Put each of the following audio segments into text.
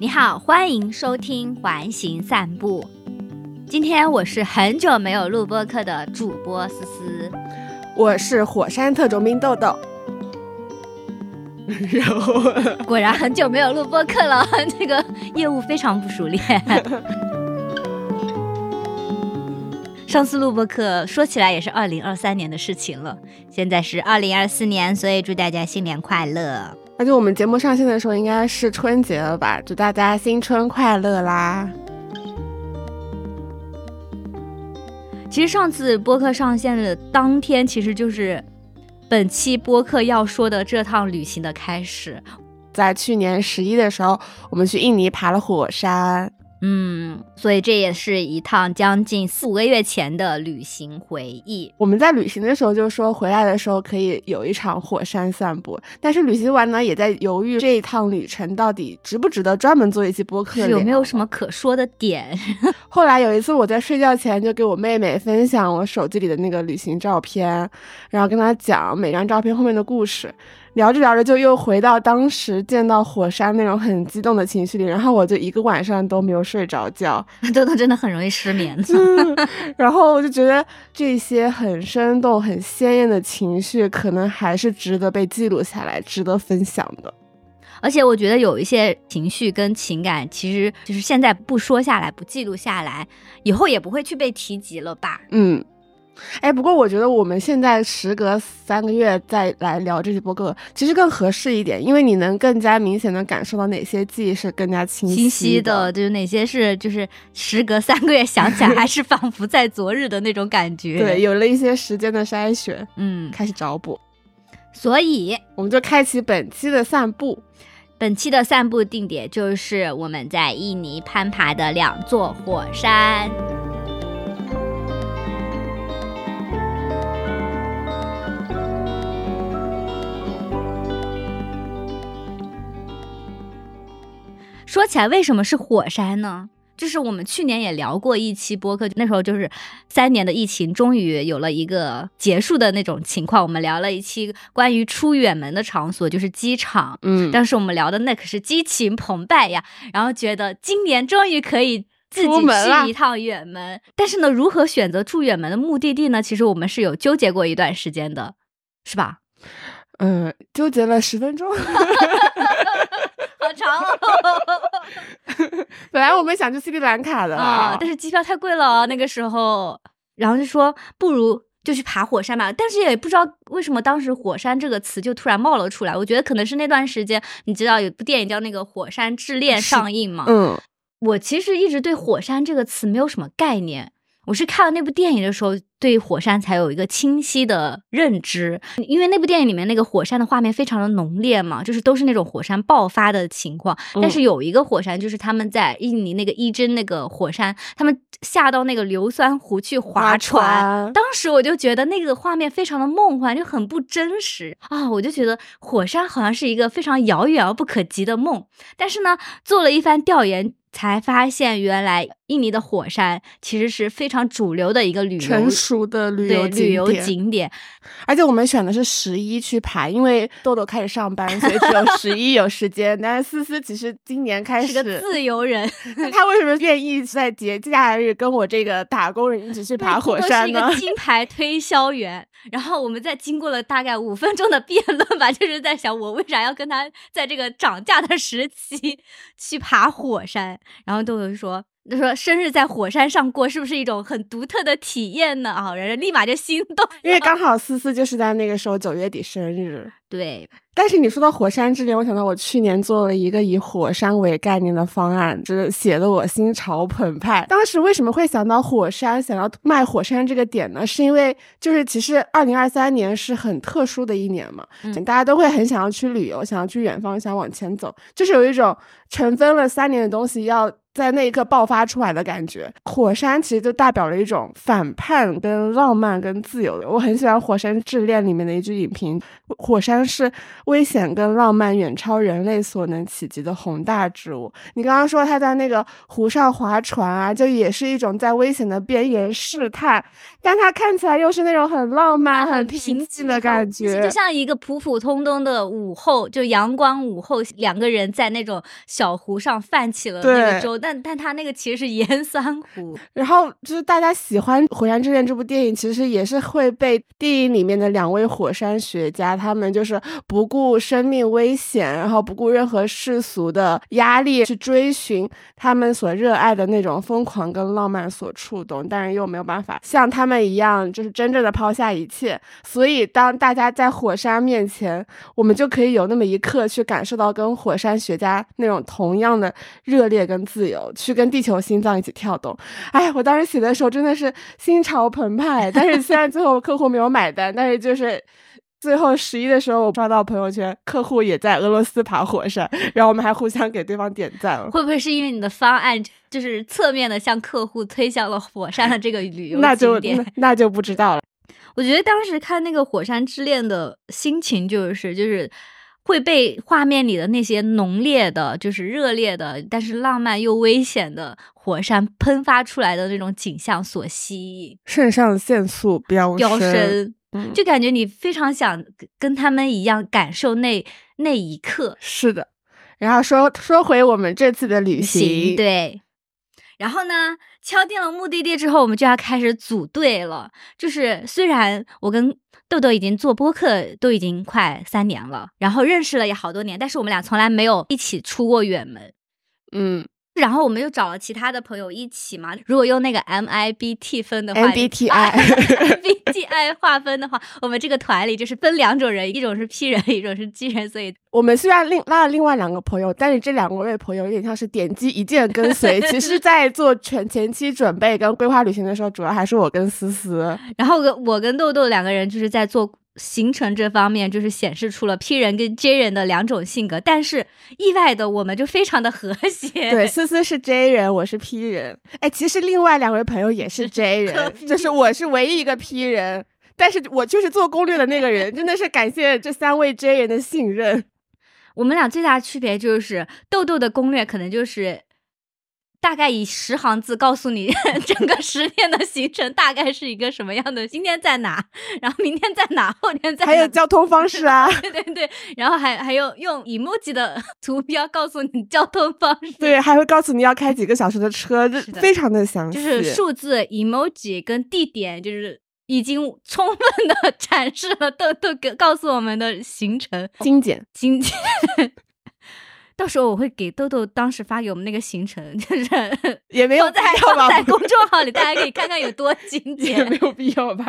你好，欢迎收听环形散步。今天我是很久没有录播课的主播思思，我是火山特种兵豆豆。然后，果然很久没有录播课了，这个业务非常不熟练。上次录播课说起来也是二零二三年的事情了，现在是二零二四年，所以祝大家新年快乐。而且我们节目上线的时候应该是春节了吧？祝大家新春快乐啦！其实上次播客上线的当天，其实就是本期播客要说的这趟旅行的开始。在去年十一的时候，我们去印尼爬了火山。嗯，所以这也是一趟将近四五个月前的旅行回忆。我们在旅行的时候就说，回来的时候可以有一场火山散步。但是旅行完呢，也在犹豫这一趟旅程到底值不值得专门做一期播客，有没有什么可说的点。后来有一次我在睡觉前就给我妹妹分享我手机里的那个旅行照片，然后跟她讲每张照片后面的故事。聊着聊着就又回到当时见到火山那种很激动的情绪里，然后我就一个晚上都没有睡着觉，豆豆真的很容易失眠。然后我就觉得这些很生动、很鲜艳的情绪，可能还是值得被记录下来、值得分享的。而且我觉得有一些情绪跟情感，其实就是现在不说下来、不记录下来，以后也不会去被提及了吧？嗯。哎，不过我觉得我们现在时隔三个月再来聊这些播客，其实更合适一点，因为你能更加明显的感受到哪些记忆是更加清晰的，就是哪些是就是时隔三个月想起来还是仿佛在昨日的那种感觉。对，有了一些时间的筛选，嗯，开始找补，所以我们就开启本期的散步。本期的散步定点就是我们在印尼攀爬的两座火山。说起来，为什么是火山呢？就是我们去年也聊过一期播客，那时候就是三年的疫情终于有了一个结束的那种情况。我们聊了一期关于出远门的场所，就是机场。嗯，当时我们聊的那可是激情澎湃呀，然后觉得今年终于可以自己去一趟远门。但是呢，如何选择住远门的目的地呢？其实我们是有纠结过一段时间的，是吧？嗯，纠结了十分钟。好长哦！本来我们想去斯里兰卡的啊，但是机票太贵了那个时候，然后就说不如就去爬火山吧。但是也不知道为什么当时“火山”这个词就突然冒了出来。我觉得可能是那段时间，你知道有部电影叫那个《火山之恋》上映嘛？嗯，我其实一直对“火山”这个词没有什么概念。我是看了那部电影的时候，对火山才有一个清晰的认知。因为那部电影里面那个火山的画面非常的浓烈嘛，就是都是那种火山爆发的情况。但是有一个火山，就是他们在印尼那个伊真那个火山，他们下到那个硫酸湖去划船。当时我就觉得那个画面非常的梦幻，就很不真实啊！我就觉得火山好像是一个非常遥远而不可及的梦。但是呢，做了一番调研。才发现，原来印尼的火山其实是非常主流的一个旅游成熟的旅游旅游景点，而且我们选的是十一去爬，因为豆豆开始上班，所以只有十一有时间。但是思思其实今年开始是个自由人，他为什么愿意在节假日跟我这个打工人一起去爬火山呢？是一个金牌推销员。然后我们在经过了大概五分钟的辩论吧，就是在想我为啥要跟他在这个涨价的时期去爬火山。然后豆豆说：“他说生日在火山上过，是不是一种很独特的体验呢？”啊，人家立马就心动，因为刚好思思就是在那个时候九月底生日。对。但是你说到火山之恋，我想到我去年做了一个以火山为概念的方案，就是写的我心潮澎湃。当时为什么会想到火山，想要卖火山这个点呢？是因为就是其实二零二三年是很特殊的一年嘛，大家都会很想要去旅游，想要去远方，想往前走，就是有一种尘封了三年的东西要在那一刻爆发出来的感觉。火山其实就代表了一种反叛、跟浪漫、跟自由的。我很喜欢《火山之恋》里面的一句影评：“火山是危险跟浪漫远超人类所能企及的宏大之物。”你刚刚说他在那个湖上划船啊，就也是一种在危险的边缘试探，但他看起来又是那种很浪漫、很平静的感觉，就像一个普普通通的午后，就阳光午后，两个人在那种小湖上泛起了那个舟。但但他那个其实是盐 酸湖，然后就是大家喜欢《火山之恋》这部电影，其实也是会被电影里面的两位火山学家，他们就是不顾生命危险，然后不顾任何世俗的压力去追寻他们所热爱的那种疯狂跟浪漫所触动，但是又没有办法像他们一样，就是真正的抛下一切。所以当大家在火山面前，我们就可以有那么一刻去感受到跟火山学家那种同样的热烈跟自由。有去跟地球心脏一起跳动，哎，我当时写的时候真的是心潮澎湃。但是虽然最后客户没有买单，但是就是最后十一的时候，我刷到朋友圈，客户也在俄罗斯爬火山，然后我们还互相给对方点赞了。会不会是因为你的方案就是侧面的向客户推向了火山的这个旅游那就那就不知道了。我觉得当时看那个《火山之恋》的心情就是就是。会被画面里的那些浓烈的，就是热烈的，但是浪漫又危险的火山喷发出来的那种景象所吸引，肾上腺素飙飙升，就感觉你非常想跟他们一样感受那那一刻。是的，然后说说回我们这次的旅行，对，然后呢，敲定了目的地之后，我们就要开始组队了。就是虽然我跟豆豆已经做播客都已经快三年了，然后认识了也好多年，但是我们俩从来没有一起出过远门，嗯。然后我们又找了其他的朋友一起嘛。如果用那个 MIBT 分的话，MBTI，MBTI 划分的话，我们这个团里就是分两种人，一种是 P 人，一种是 G 人。所以我们虽然另拉了另外两个朋友，但是这两位朋友有点像是点击一键跟随。其实，在做全前期准备跟规划旅行的时候，主要还是我跟思思。然后我跟豆豆两个人就是在做。行程这方面就是显示出了 P 人跟 J 人的两种性格，但是意外的我们就非常的和谐。对，思思是 J 人，我是 P 人。哎，其实另外两位朋友也是 J 人，就是我是唯一一个 P 人，但是我就是做攻略的那个人，真的是感谢这三位 J 人的信任。我们俩最大的区别就是豆豆的攻略可能就是。大概以十行字告诉你 整个十天的行程大概是一个什么样的，今天在哪，然后明天在哪，后天在哪还有交通方式啊，对对对，然后还还有用 emoji 的 图标告诉你交通方式，对，还会告诉你要开几个小时的车，非常的详细，就是数字 emoji 跟地点，就是已经充分的展示了都都给告诉我们的行程，精简精简。到时候我会给豆豆当时发给我们那个行程，就是也没有在在公众号里，大家可以看看有多精简，也没有必要吧。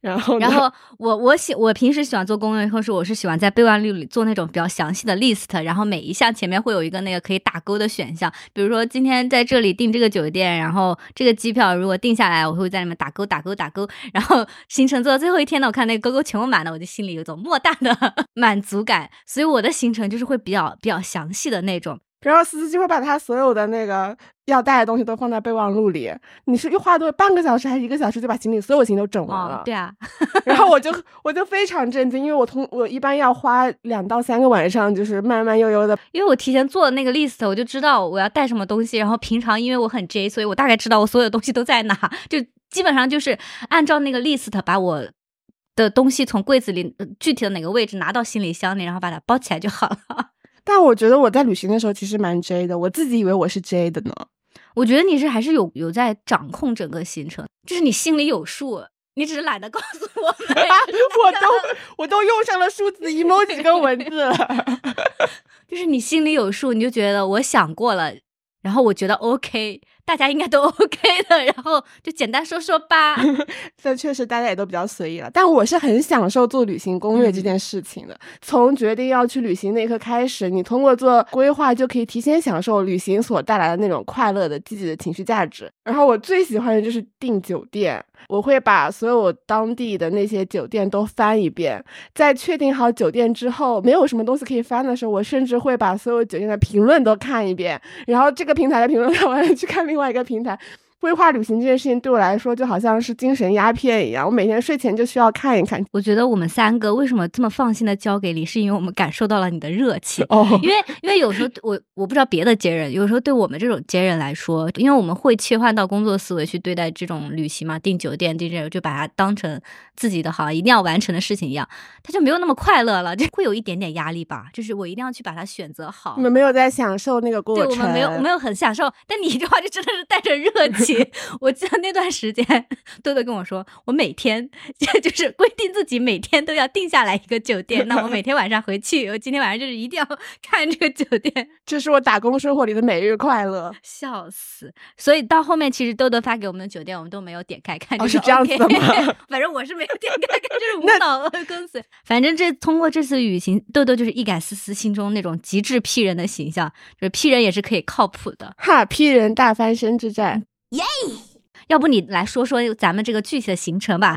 然后，然后我我喜我平时喜欢做攻略，或是我是喜欢在备忘录里做那种比较详细的 list，然后每一项前面会有一个那个可以打勾的选项，比如说今天在这里订这个酒店，然后这个机票如果定下来，我会在里面打勾打勾打勾，然后行程做到最后一天呢，我看那个勾勾全部满了，我就心里有种莫大的 满足感，所以我的行程就是会比较比较详细。的那种，然后思思就会把他所有的那个要带的东西都放在备忘录里。你是花多半个小时还是一个小时就把行李所有行李都整完了？对啊，然后我就 我就非常震惊，因为我通我一般要花两到三个晚上，就是慢慢悠悠的，因为我提前做的那个 list，我就知道我要带什么东西。然后平常因为我很 J，所以我大概知道我所有东西都在哪，就基本上就是按照那个 list 把我的东西从柜子里具体的哪个位置拿到行李箱里，然后把它包起来就好了。但我觉得我在旅行的时候其实蛮 J 的，我自己以为我是 J 的呢。我觉得你是还是有有在掌控整个行程，就是你心里有数，你只是懒得告诉我。我都我都用上了数字 emoji 跟文字了，就是你心里有数，你就觉得我想过了，然后我觉得 OK，大家应该都 OK 的，然后就简单说说吧。这确实大家也都比较随意了，但我是很享受做旅行攻略这件事情的。从决定要去旅行那一刻开始，你通过做规划就可以提前享受旅行所带来的那种快乐的、积极的情绪价值。然后我最喜欢的就是订酒店，我会把所有当地的那些酒店都翻一遍，在确定好酒店之后，没有什么东西可以翻的时候，我甚至会把所有酒店的评论都看一遍，然后这个平台的评论看完了去看另外。一个平台。规划旅行这件事情对我来说就好像是精神鸦片一样，我每天睡前就需要看一看。我觉得我们三个为什么这么放心的交给你，是因为我们感受到了你的热情。哦，因 为因为有时候我我不知道别的接人，有时候对我们这种接人来说，因为我们会切换到工作思维去对待这种旅行嘛，订酒店订这个就把它当成自己的好像一定要完成的事情一样，他就没有那么快乐了，就会有一点点压力吧。就是我一定要去把它选择好。你们没有在享受那个过程，对我们没有没有很享受。但你这话就真的是带着热情，我记得。那段时间，豆豆跟我说，我每天 就是规定自己每天都要定下来一个酒店。那我每天晚上回去，我今天晚上就是一定要 看这个酒店，这是我打工生活里的每日快乐。笑死！所以到后面，其实豆豆发给我们的酒店，我们都没有点开看，就是这样子的吗？反正我是没有点开看，就是无脑跟随。反正这通过这次旅行，豆豆就是一改思思心中那种极致 P 人的形象，就是 P 人也是可以靠谱的。哈，P 人大翻身之战，耶！要不你来说说咱们这个具体的行程吧。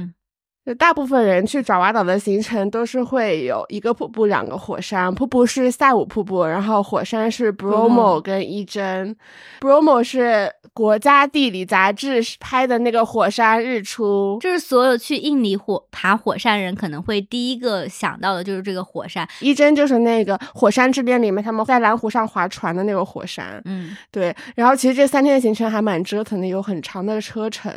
就大部分人去爪哇岛的行程都是会有一个瀑布、两个火山。瀑布是塞武瀑布，然后火山是 Bromo 跟伊真。Bromo 是国家地理杂志拍的那个火山日出，就是所有去印尼火爬火山人可能会第一个想到的就是这个火山。一真就是那个火山之恋里面他们在蓝湖上划船的那个火山。嗯，对。然后其实这三天的行程还蛮折腾的，有很长的车程。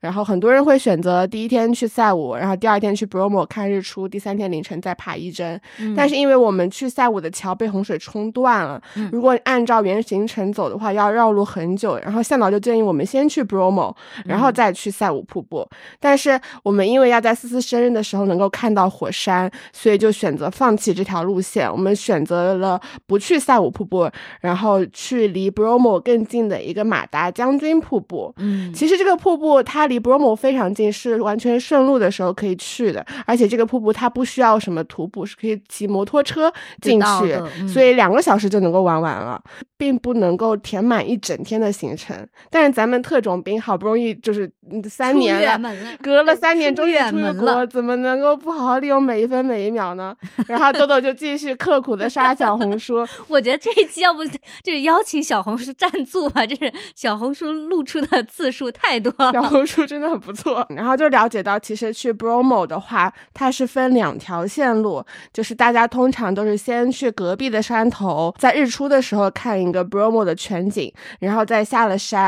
然后很多人会选择第一天去赛武。然后第二天去 Bromo 看日出，第三天凌晨再爬一针。但是因为我们去赛武的桥被洪水冲断了，如果按照原行程走的话，要绕路很久。然后向导就建议我们先去 Bromo，然后再去塞武瀑布。但是我们因为要在思思生日的时候能够看到火山，所以就选择放弃这条路线。我们选择了不去塞武瀑布，然后去离 Bromo 更近的一个马达将军瀑布。嗯，其实这个瀑布它离 Bromo 非常近，是完全顺路的时候。可以去的，而且这个瀑布它不需要什么徒步，是可以骑摩托车进去，所以两个小时就能够玩完了，并不能够填满一整天的行程。但是咱们特种兵好不容易就是三年了，隔了三年终于出国，怎么能够不好好利用每一分每一秒呢？然后豆豆就继续刻苦的刷小红书。我觉得这一期要不就是邀请小红书赞助吧，就是小红书露出的次数太多，小红书真的很不错。然后就了解到，其实去。Bromo 的话，它是分两条线路，就是大家通常都是先去隔壁的山头，在日出的时候看一个 Bromo 的全景，然后再下了山，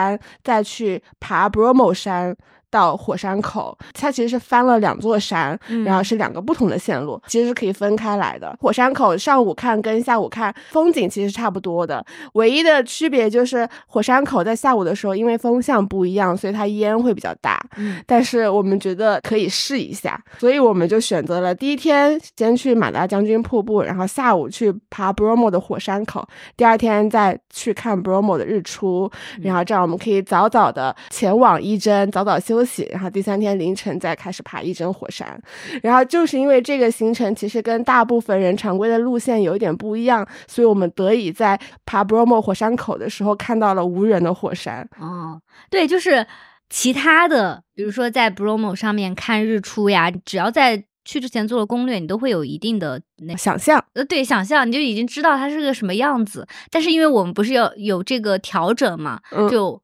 再去爬 Bromo 山。到火山口，它其实是翻了两座山，然后是两个不同的线路，其实是可以分开来的。火山口上午看跟下午看风景其实是差不多的，唯一的区别就是火山口在下午的时候，因为风向不一样，所以它烟会比较大。嗯，但是我们觉得可以试一下，所以我们就选择了第一天先去马达将军瀑布，然后下午去爬 Bromo 的火山口，第二天再去看 Bromo 的日出，然后这样我们可以早早的前往伊真，早早休。休息，然后第三天凌晨再开始爬一针火山，然后就是因为这个行程其实跟大部分人常规的路线有一点不一样，所以我们得以在爬 Bromo 火山口的时候看到了无人的火山。哦，对，就是其他的，比如说在 Bromo 上面看日出呀，只要在去之前做了攻略，你都会有一定的那想象。呃，对，想象你就已经知道它是个什么样子。但是因为我们不是要有这个调整嘛，就。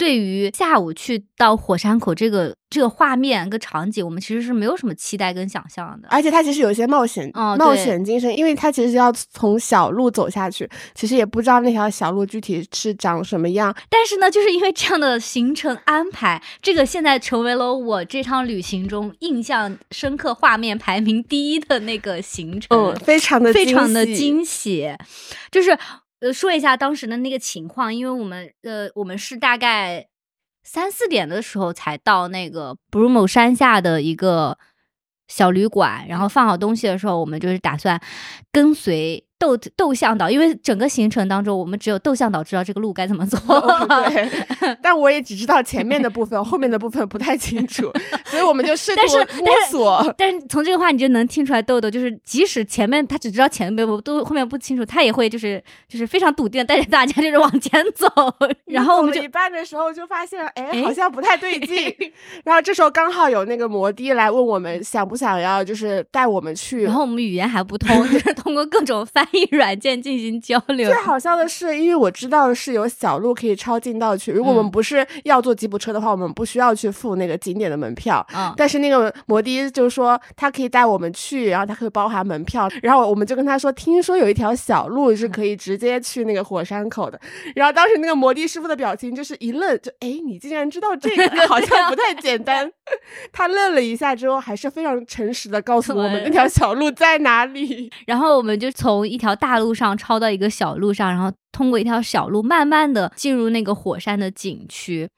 对于下午去到火山口这个这个画面跟场景，我们其实是没有什么期待跟想象的。而且它其实有一些冒险，冒险精神，因为它其实要从小路走下去，其实也不知道那条小路具体是长什么样。但是呢，就是因为这样的行程安排，这个现在成为了我这趟旅行中印象深刻、画面排名第一的那个行程，嗯，非常的非常的惊喜，就是。呃，说一下当时的那个情况，因为我们呃，我们是大概三四点的时候才到那个 Bromo 山下的一个小旅馆，然后放好东西的时候，我们就是打算跟随斗斗向导，因为整个行程当中，我们只有豆向导知道这个路该怎么走。对，但我也只知道前面的部分，后面的部分不太清楚，所以我们就试图摸索。但是从这个话你就能听出来，豆豆就是即使前面他只知道前面不都后面不清楚，他也会就是就是非常笃定的带着大家就是往前走。然后我们就一半的时候就发现，哎，好像不太对劲。然后这时候刚好有那个摩的来问我们想不想要，就是带我们去。然后我们语言还不通，就是通过各种翻译软件进行交流。最好笑的是，因为我知道是有小路可以抄近道去。如果我们不是要坐吉普车的话，我们不需要去付那个景点的门票。嗯。但是那个摩的就说他可以带我们去，然后他可以包含门票。然后我们就跟他说，听说有一条小路是可以直接去那个火山口的。然后当时那个摩的师傅的表情就是一愣，就哎，你竟然知道这个，好像不太简单。他愣了一下之后，还是非常诚实的告诉我们那条小路在哪里。然后我们就从一条大路上抄到一个小路上，然后通过一条小路，慢慢的进入那个火山的景区。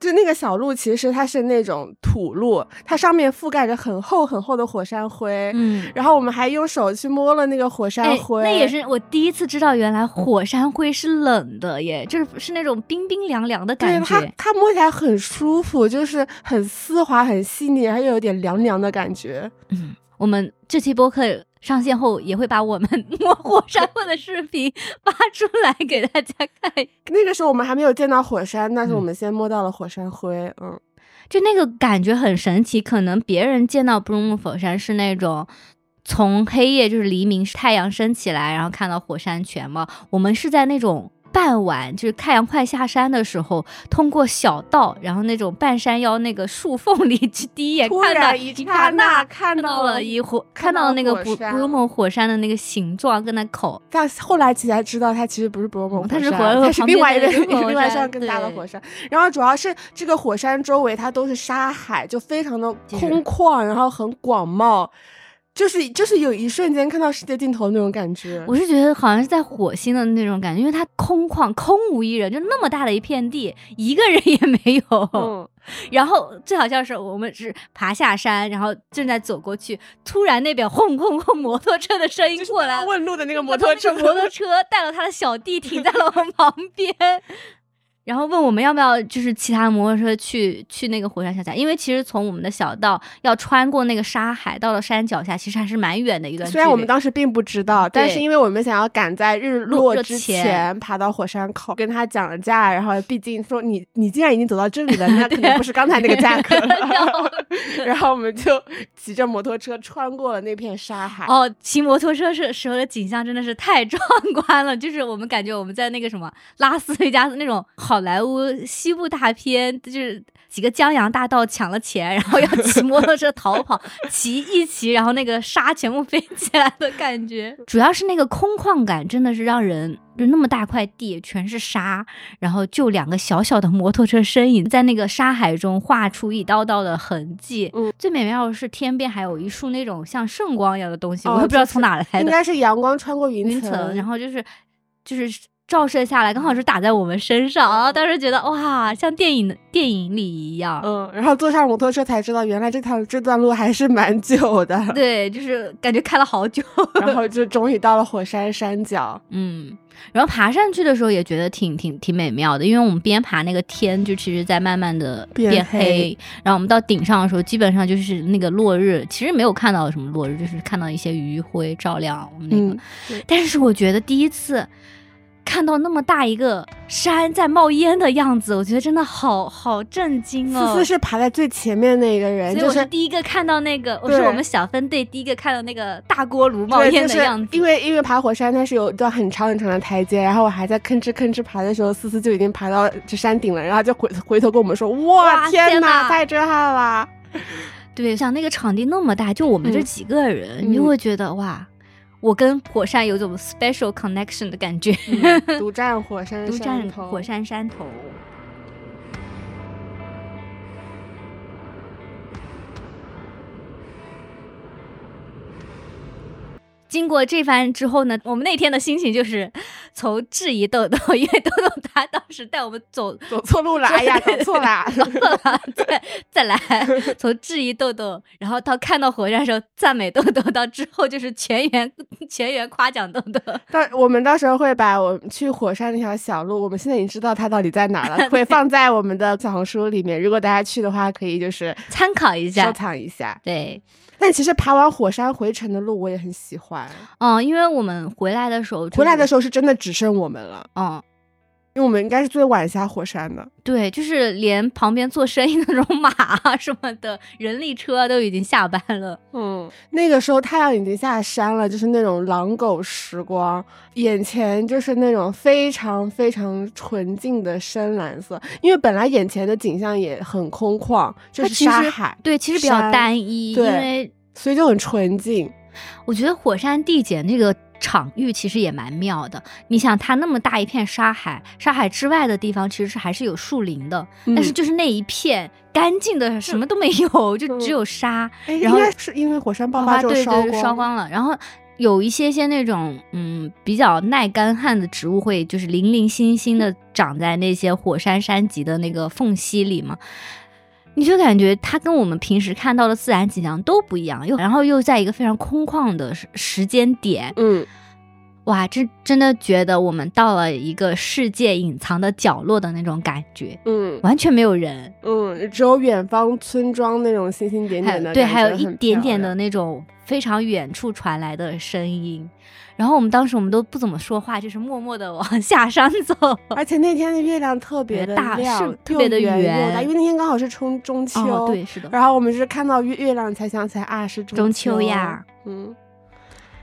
就那个小路，其实它是那种土路，它上面覆盖着很厚很厚的火山灰。嗯，然后我们还用手去摸了那个火山灰，那也是我第一次知道，原来火山灰是冷的耶，就是是那种冰冰凉凉的感觉。对它它摸起来很舒服，就是很丝滑、很细腻，还有点凉凉的感觉。嗯，我们这期播客。上线后也会把我们摸火山灰的视频发出来给大家看。那个时候我们还没有见到火山，但是我们先摸到了火山灰。嗯，就那个感觉很神奇。可能别人见到布鲁姆火山是那种从黑夜就是黎明太阳升起来，然后看到火山全貌。我们是在那种。傍晚就是太阳快下山的时候，通过小道，然后那种半山腰那个树缝里，去第一眼看到一刹那看到了一火，看到了那个布布鲁蒙火山的那个形状跟那口。但后来其实才知道，它其实不是布鲁蒙火山，它是它是另外一个 另外一个更大的火山。然后主要是这个火山周围它都是沙海，就非常的空旷，然后很广袤。就是就是有一瞬间看到世界尽头那种感觉，我是觉得好像是在火星的那种感觉，因为它空旷空无一人，就那么大的一片地，一个人也没有。嗯，然后最好笑是我们是爬下山，然后正在走过去，突然那边轰轰轰摩托车的声音过来，问路的那个摩托车，摩托车带了他的小弟停在了我们旁边。然后问我们要不要就是骑他摩托车去去那个火山脚下，因为其实从我们的小道要穿过那个沙海到了山脚下，其实还是蛮远的一段。虽然我们当时并不知道，但是因为我们想要赶在日落之前爬到火山口，跟他讲了价，然后毕竟说你你既然已经走到这里了，那肯定不是刚才那个价格了。然后我们就骑着摩托车穿过了那片沙海。哦，骑摩托车时时候的景象真的是太壮观了，就是我们感觉我们在那个什么拉斯维加斯那种好。好莱坞西部大片就是几个江洋大盗抢了钱，然后要骑摩托车逃跑，骑一骑，然后那个沙全部飞起来的感觉。主要是那个空旷感，真的是让人就那么大块地全是沙，然后就两个小小的摩托车身影在那个沙海中画出一道道的痕迹。嗯，最美妙的是天边还有一束那种像圣光一样的东西，我也不知道从哪来的，应该是阳光穿过云层，然后就是就是。照射下来，刚好是打在我们身上啊！当时觉得哇，像电影电影里一样。嗯，然后坐上摩托车才知道，原来这条这段路还是蛮久的。对，就是感觉开了好久，然后 就终于到了火山山脚。嗯，然后爬上去的时候也觉得挺挺挺美妙的，因为我们边爬那个天就其实在慢慢的变黑，然后我们到顶上的时候，基本上就是那个落日，其实没有看到什么落日，就是看到一些余晖照亮我们那个。但是我觉得第一次。看到那么大一个山在冒烟的样子，我觉得真的好好震惊哦！思思是爬在最前面那个人，就是第一个看到那个，我是我们小分队第一个看到那个大锅炉冒烟的样子。因为因为爬火山它是有一段很长很长的台阶，然后我还在吭哧吭哧爬的时候，思思就已经爬到这山顶了，然后就回回头跟我们说：“哇，天哪，太震撼了！”对，像那个场地那么大，就我们这几个人，你就会觉得哇。我跟火山有种 special connection 的感觉，独占火山，独占火山山头。经过这番之后呢，我们那天的心情就是 从质疑豆豆，因为豆豆他当时带我们走走错路了，哎呀，走错了，走错了，再再来，从质疑豆豆，然后到看到火山的时候赞美豆豆，到之后就是全员全员夸奖豆豆。到我们到时候会把我们去火山那条小路，我们现在已经知道它到底在哪了，会放在我们的小红书里面。如果大家去的话，可以就是参考一下，收藏一下。对。但其实爬完火山回程的路我也很喜欢，嗯，因为我们回来的时候，回来的时候是真的只剩我们了，嗯，因为我们应该是最晚下火山的，对，就是连旁边做生意那种马什么的人力车都已经下班了，嗯，那个时候太阳已经下山了，就是那种狼狗时光，眼前就是那种非常非常纯净的深蓝色，因为本来眼前的景象也很空旷，就是沙海，对，其实比较单一，因为。所以就很纯净。我觉得火山地检那个场域其实也蛮妙的。你想，它那么大一片沙海，沙海之外的地方其实是还是有树林的，但是就是那一片干净的什么都没有，就只有沙。然后是因为火山爆发就烧光烧光了。然后有一些些那种嗯比较耐干旱的植物会就是零零星星的长在那些火山山脊的那个缝隙里嘛。你就感觉它跟我们平时看到的自然景象都不一样，又然后又在一个非常空旷的时时间点，嗯，哇，真真的觉得我们到了一个世界隐藏的角落的那种感觉，嗯，完全没有人，嗯，只有远方村庄那种星星点点的，对，还有一点点的那种非常远处传来的声音。然后我们当时我们都不怎么说话，就是默默的往 下山走。而且那天的月亮特别的大，是特别的圆因为那天刚好是中中秋。对，是的。然后我们是看到月月亮才想起来啊，是中秋呀。嗯，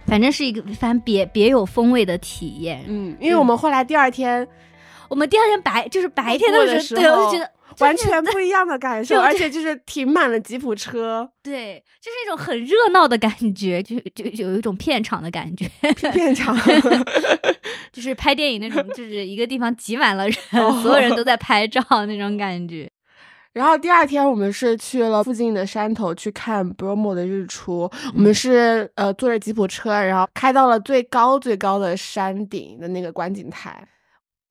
反正是一个反正别别有风味的体验。嗯，因为我们后来第二天，我们第二天白就是白天的时候，对，我就觉得。完全不一样的感受，而且就是停满了吉普车，对，就是一种很热闹的感觉，就就有一种片场的感觉，片场，就是拍电影那种，就是一个地方挤满了人，所有人都在拍照那种感觉。然后第二天我们是去了附近的山头去看 Bromo 的日出，我们是呃坐着吉普车，然后开到了最高最高的山顶的那个观景台。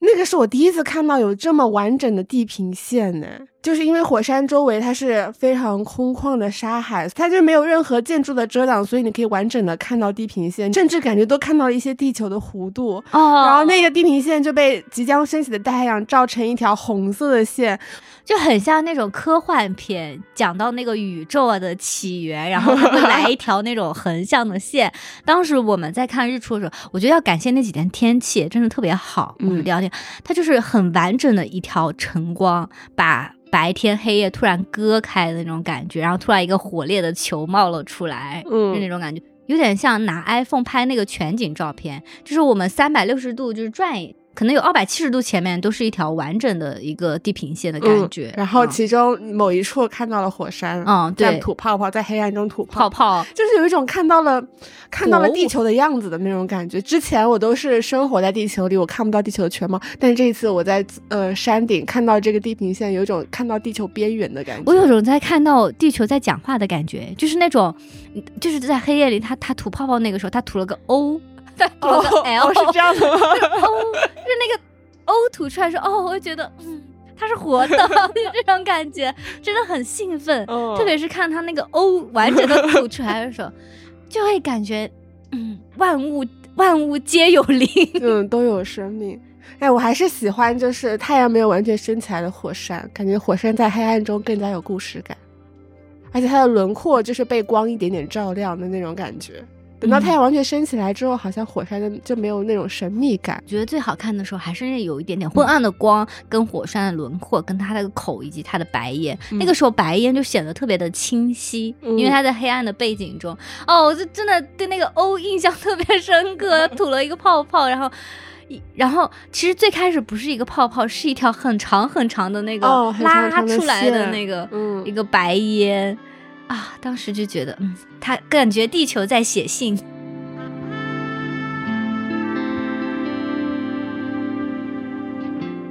那个是我第一次看到有这么完整的地平线呢。就是因为火山周围它是非常空旷的沙海，它就没有任何建筑的遮挡，所以你可以完整的看到地平线，甚至感觉都看到了一些地球的弧度。哦，然后那个地平线就被即将升起的太阳照成一条红色的线，就很像那种科幻片，讲到那个宇宙啊的起源，然后它会来一条那种横向的线。当时我们在看日出的时候，我觉得要感谢那几天天气真的特别好。嗯，第二天它就是很完整的一条晨光，把。白天黑夜突然割开的那种感觉，然后突然一个火烈的球冒了出来，嗯，就那种感觉，有点像拿 iPhone 拍那个全景照片，就是我们三百六十度就是转。可能有二百七十度，前面都是一条完整的一个地平线的感觉。然后其中某一处看到了火山，嗯，对，吐泡泡，在黑暗中吐泡泡，就是有一种看到了看到了地球的样子的那种感觉。之前我都是生活在地球里，我看不到地球的全貌，但是这一次我在呃山顶看到这个地平线，有一种看到地球边缘的感觉。我有种在看到地球在讲话的感觉，就是那种，就是在黑夜里，他他吐泡泡那个时候，他吐了个 O。吐了个 L 是这样的吗？O 是那个 O 吐出来说哦，我就觉得嗯，它是活的，就 这种感觉，真的很兴奋。特别是看它那个 O 完整的吐出来的时候，就会感觉嗯，万物万物皆有灵，嗯，都有生命。哎，我还是喜欢就是太阳没有完全升起来的火山，感觉火山在黑暗中更加有故事感，而且它的轮廓就是被光一点点照亮的那种感觉。等到太阳完全升起来之后，好像火山的就没有那种神秘感。觉得最好看的时候，还是那有一点点昏暗的光，跟火山的轮廓，跟它的口以及它的白烟。那个时候白烟就显得特别的清晰，因为它在黑暗的背景中。哦，我就真的对那个欧印象特别深刻，吐了一个泡泡，然后，然后其实最开始不是一个泡泡，是一条很长很长的那个拉出来的那个一个白烟。啊，当时就觉得，嗯，他感觉地球在写信。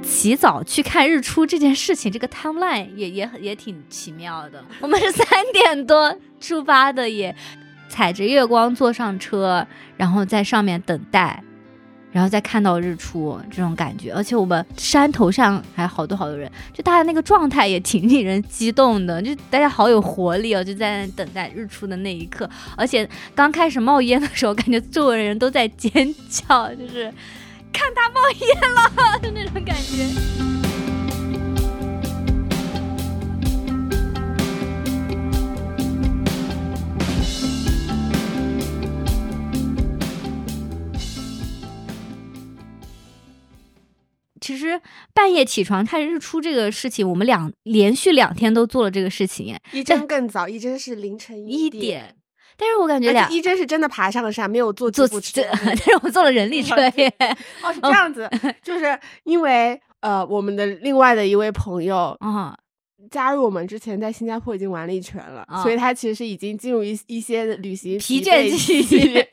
起早去看日出这件事情，这个 timeline 也也也挺奇妙的。我们是三点多出发的，也踩着月光坐上车，然后在上面等待。然后再看到日出这种感觉。而且我们山头上还好多好多人，就大家那个状态也挺令人激动的，就大家好有活力哦，就在等待日出的那一刻。而且刚开始冒烟的时候，感觉周围人都在尖叫，就是看他冒烟了，就那种感觉。其实半夜起床看日出这个事情，我们两连续两天都做了这个事情。一真更早，一真是凌晨一点。但是我感觉两一真是真的爬上了山，没有坐坐车。但是我坐了人力车耶。哦，是这样子，就是因为呃，我们的另外的一位朋友啊。加入我们之前，在新加坡已经玩了一圈了，所以他其实是已经进入一一些旅行疲倦期。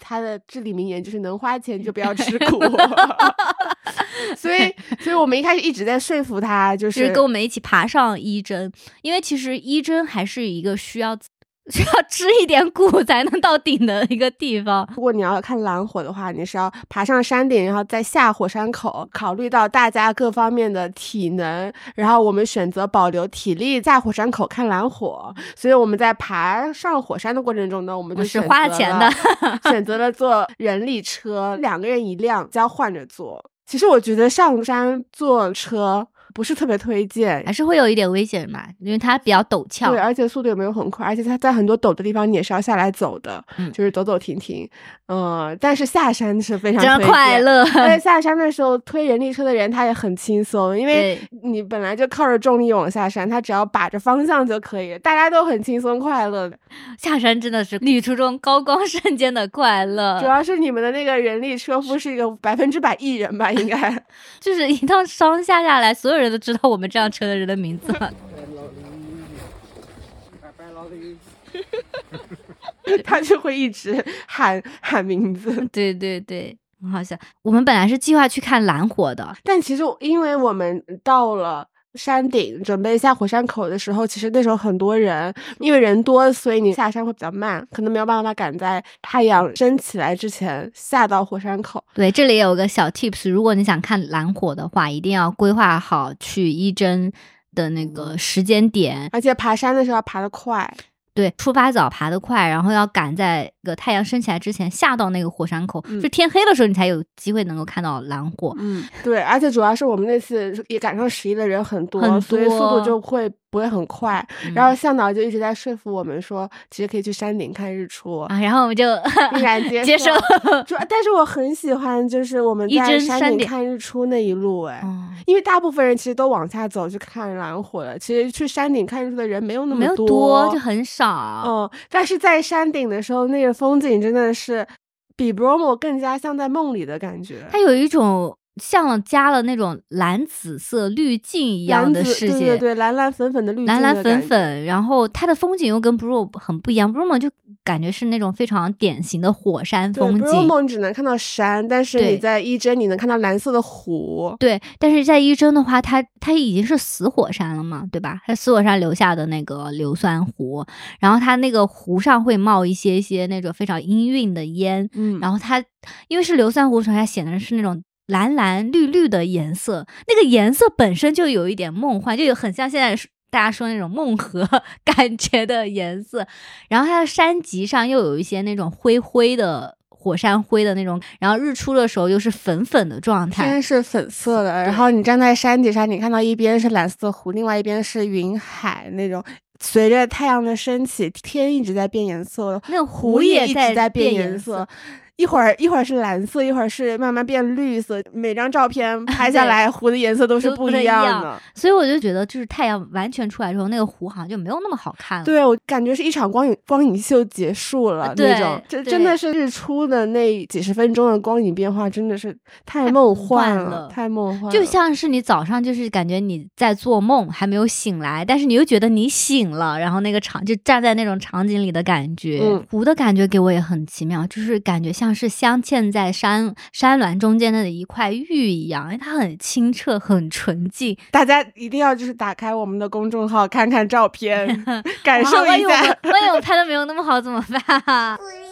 他的至理名言就是：能花钱就不要吃苦。所以，所以我们一开始一直在说服他，就是跟我们一起爬上一针，因为其实一针还是一个需要。需要吃一点苦才能到顶的一个地方。如果你要看蓝火的话，你是要爬上山顶，然后再下火山口。考虑到大家各方面的体能，然后我们选择保留体力下火山口看蓝火。所以我们在爬上火山的过程中呢，我们就是花了钱的，选择了坐人力车，两个人一辆，交换着坐。其实我觉得上山坐车。不是特别推荐，还是会有一点危险嘛，因为它比较陡峭。对，而且速度也没有很快，而且它在很多陡的地方你也是要下来走的，嗯，就是走走停停。嗯，但是下山是非常快乐。而且 下山的时候推人力车的人他也很轻松，因为你本来就靠着重力往下山，他只要把着方向就可以，大家都很轻松快乐的。下山真的是旅途中高光瞬间的快乐。主要是你们的那个人力车夫是一个百分之百艺人吧？应该 就是一趟商下下来，所有人都知道我们这辆车的人的名字吗？他就会一直喊喊名字，对对对，很好笑。我们本来是计划去看蓝火的，但其实因为我们到了山顶，准备下火山口的时候，其实那时候很多人，因为人多，所以你下山会比较慢，可能没有办法赶在太阳升起来之前下到火山口。对，这里有个小 tips，如果你想看蓝火的话，一定要规划好去一针的那个时间点，而且爬山的时候要爬得快。对，出发早，爬得快，然后要赶在个太阳升起来之前下到那个火山口，就天黑的时候你才有机会能够看到蓝火。嗯，对，而且主要是我们那次也赶上十一的人很多，所以速度就会。不会很快，然后向导就一直在说服我们说，其实可以去山顶看日出啊，然后我们就毅然接受。但是我很喜欢，就是我们在山顶看日出那一路，哎，因为大部分人其实都往下走去看蓝火了，其实去山顶看日出的人没有那么多，就很少。嗯，但是在山顶的时候，那个风景真的是比 Bromo 更加像在梦里的感觉，它有一种。像加了那种蓝紫色滤镜一样的世界，对对对，蓝蓝粉粉的滤镜，蓝蓝粉粉，然后它的风景又跟 Bro 很不一样，Bro 就感觉是那种非常典型的火山风景，Bro 只能看到山，但是你在伊真你能看到蓝色的湖，对，但是在伊真的话，它它已经是死火山了嘛，对吧？它死火山留下的那个硫酸湖，然后它那个湖上会冒一些些那种非常氤氲的烟，嗯，然后它因为是硫酸湖，所以它显得是那种。蓝蓝绿绿的颜色，那个颜色本身就有一点梦幻，就有很像现在大家说那种梦河 感觉的颜色。然后它的山脊上又有一些那种灰灰的火山灰的那种，然后日出的时候又是粉粉的状态，天是粉色的。然后你站在山顶上，你看到一边是蓝色湖，另外一边是云海那种。随着太阳的升起，天一直在变颜色，那湖也一直在变颜色。一会儿一会儿是蓝色，一会儿是慢慢变绿色。每张照片 拍下来，湖的颜色都是不一样的。所以我就觉得，就是太阳完全出来之后，那个湖好像就没有那么好看了。对，我感觉是一场光影光影秀结束了那种。这真的是日出的那几十分钟的光影变化，真的是太梦幻了，太梦幻。就像是你早上就是感觉你在做梦，还没有醒来，但是你又觉得你醒了，然后那个场就站在那种场景里的感觉。湖的感觉给我也很奇妙，就是感觉像。像是镶嵌在山山峦中间的一块玉一样，因为它很清澈、很纯净。大家一定要就是打开我们的公众号看看照片，感受一下。万一我拍的没有那么好怎么办？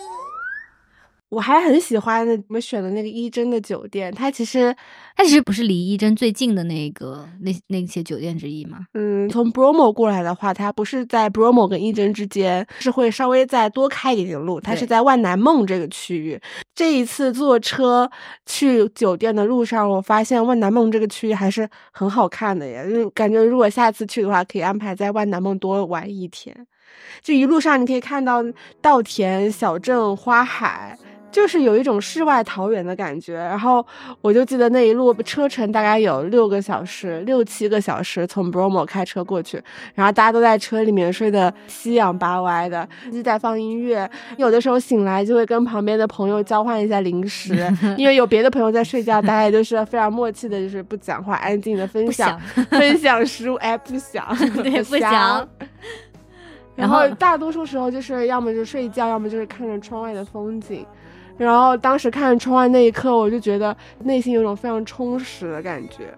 我还很喜欢我们选的那个一真的酒店，它其实它其实不是离一真最近的那个那那些酒店之一嘛？嗯，从 Bromo 过来的话，它不是在 Bromo 跟一真之间，是会稍微再多开一点路，它是在万南梦这个区域。这一次坐车去酒店的路上，我发现万南梦这个区域还是很好看的耶，就感觉如果下次去的话，可以安排在万南梦多玩一天。就一路上你可以看到稻田、小镇、花海。就是有一种世外桃源的感觉，然后我就记得那一路车程大概有六个小时，六七个小时从 Bromo 开车过去，然后大家都在车里面睡得七仰八歪的，一直在放音乐，有的时候醒来就会跟旁边的朋友交换一下零食，因为有别的朋友在睡觉，大家就是非常默契的，就是不讲话，安静的分享分享食物，哎，不想，对，不想。然后大多数时候就是要么就睡觉，要么就是看着窗外的风景。然后当时看窗外那一刻，我就觉得内心有种非常充实的感觉。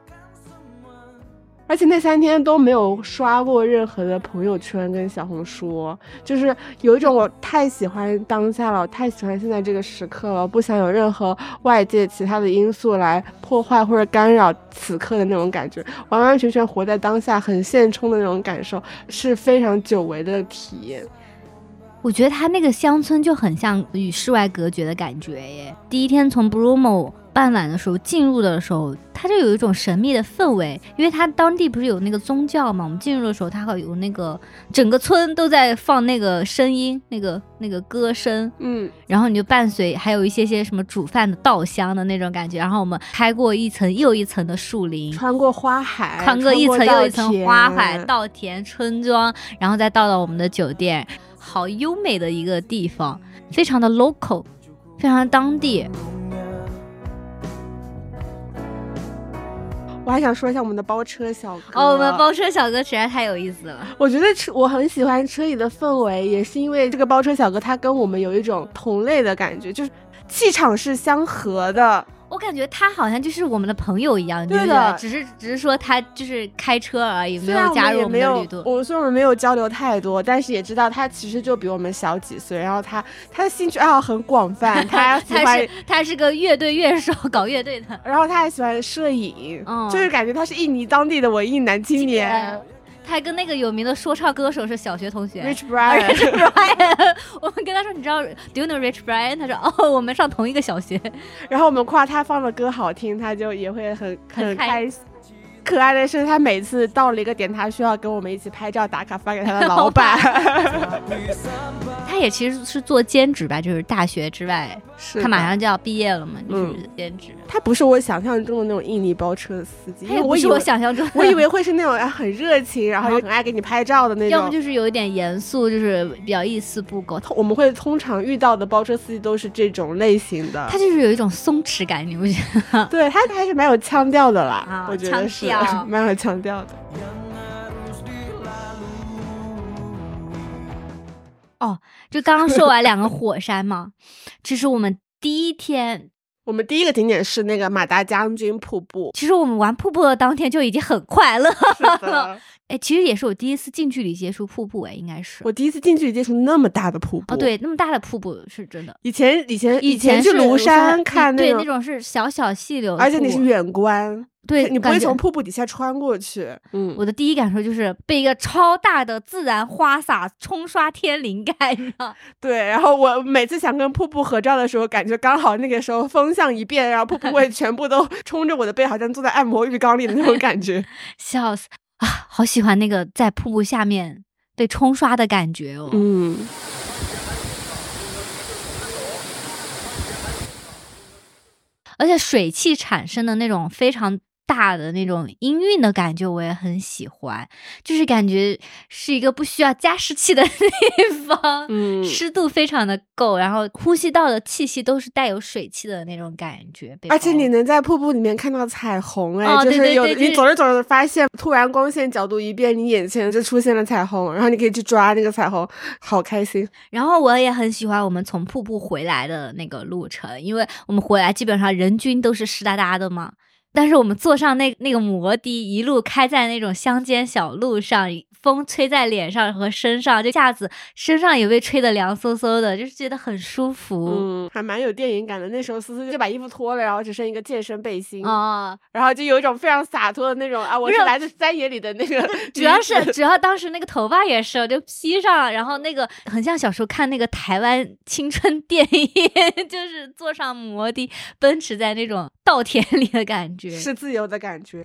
而且那三天都没有刷过任何的朋友圈跟小红书，就是有一种我太喜欢当下了，我太喜欢现在这个时刻了，不想有任何外界其他的因素来破坏或者干扰此刻的那种感觉，完完全全活在当下，很现充的那种感受，是非常久违的体验。我觉得它那个乡村就很像与世外隔绝的感觉耶。第一天从 Bromo 傍晚的时候进入的时候，它就有一种神秘的氛围，因为它当地不是有那个宗教嘛。我们进入的时候，它会有那个整个村都在放那个声音，那个那个歌声，嗯，然后你就伴随还有一些些什么煮饭的稻香的那种感觉。然后我们开过一层又一层的树林，穿过花海，穿过一层又一层花海、稻田、村庄，然后再到了我们的酒店。好优美的一个地方，非常的 local，非常当地。我还想说一下我们的包车小哥哦，我们包车小哥实在太有意思了。我觉得车我很喜欢车里的氛围，也是因为这个包车小哥他跟我们有一种同类的感觉，就是气场是相合的。我感觉他好像就是我们的朋友一样，对的，只是只是说他就是开车而已，没有加入我们的旅途。我虽然我们没有交流太多，但是也知道他其实就比我们小几岁。然后他他的兴趣爱好很广泛，他 喜欢他是个乐队乐手，搞乐队的。然后他还喜欢摄影，就是感觉他是印尼当地的文艺男青年。他跟那个有名的说唱歌手是小学同学，Rich Brian。Rich Brian，我们跟他说，你知道 Do you know Rich Brian？他说，哦，我们上同一个小学。然后我们夸他放的歌好听，他就也会很很开心。可爱的是，他每次到了一个点，他需要跟我们一起拍照打卡，发给他的老板。他也其实是做兼职吧，就是大学之外，他马上就要毕业了嘛，就是兼职。他不是我想象中的那种印尼包车的司机，我以为想象中，我以为会是那种很热情，然后又很爱给你拍照的那种。要么就是有一点严肃，就是比较一丝不苟。我们会通常遇到的包车司机都是这种类型的。他就是有一种松弛感，你不觉得？对他还是蛮有腔调的啦，我觉得是。蛮有腔调的。哦，就刚刚说完两个火山嘛，其实我们第一天，我们第一个景点是那个马达将军瀑布。其实我们玩瀑布的当天就已经很快乐了。哎，其实也是我第一次近距离接触瀑布，哎，应该是我第一次近距离接触那么大的瀑布。哦，对，那么大的瀑布是真的。以前以前以前去庐山看那种，对，那种是小小细流，而且你是远观。对你不会从瀑布底下穿过去。嗯，我的第一感受就是被一个超大的自然花洒冲刷天灵盖上。对，然后我每次想跟瀑布合照的时候，感觉刚好那个时候风向一变，然后瀑布会 全部都冲着我的背，好像坐在按摩浴缸里的那种感觉。笑死啊！好喜欢那个在瀑布下面被冲刷的感觉哦。嗯。而且水汽产生的那种非常。大的那种音韵的感觉我也很喜欢，就是感觉是一个不需要加湿器的 地方，嗯，湿度非常的够，然后呼吸道的气息都是带有水汽的那种感觉，而且你能在瀑布里面看到彩虹，哎，就是有你走着走着发现，突然光线角度一变，你眼前就出现了彩虹，然后你可以去抓那个彩虹，好开心。然后我也很喜欢我们从瀑布回来的那个路程，因为我们回来基本上人均都是湿哒哒的嘛。但是我们坐上那那个摩的，一路开在那种乡间小路上，风吹在脸上和身上，就一下子身上也被吹得凉飕飕的，就是觉得很舒服。嗯，还蛮有电影感的。那时候思思就把衣服脱了，然后只剩一个健身背心啊，然后就有一种非常洒脱的那种啊，我是来自山野里的那个。主要是主要当时那个头发也是就披上，然后那个很像小时候看那个台湾青春 电影，就是坐上摩的奔驰在那种稻田里的感觉。是自由的感觉。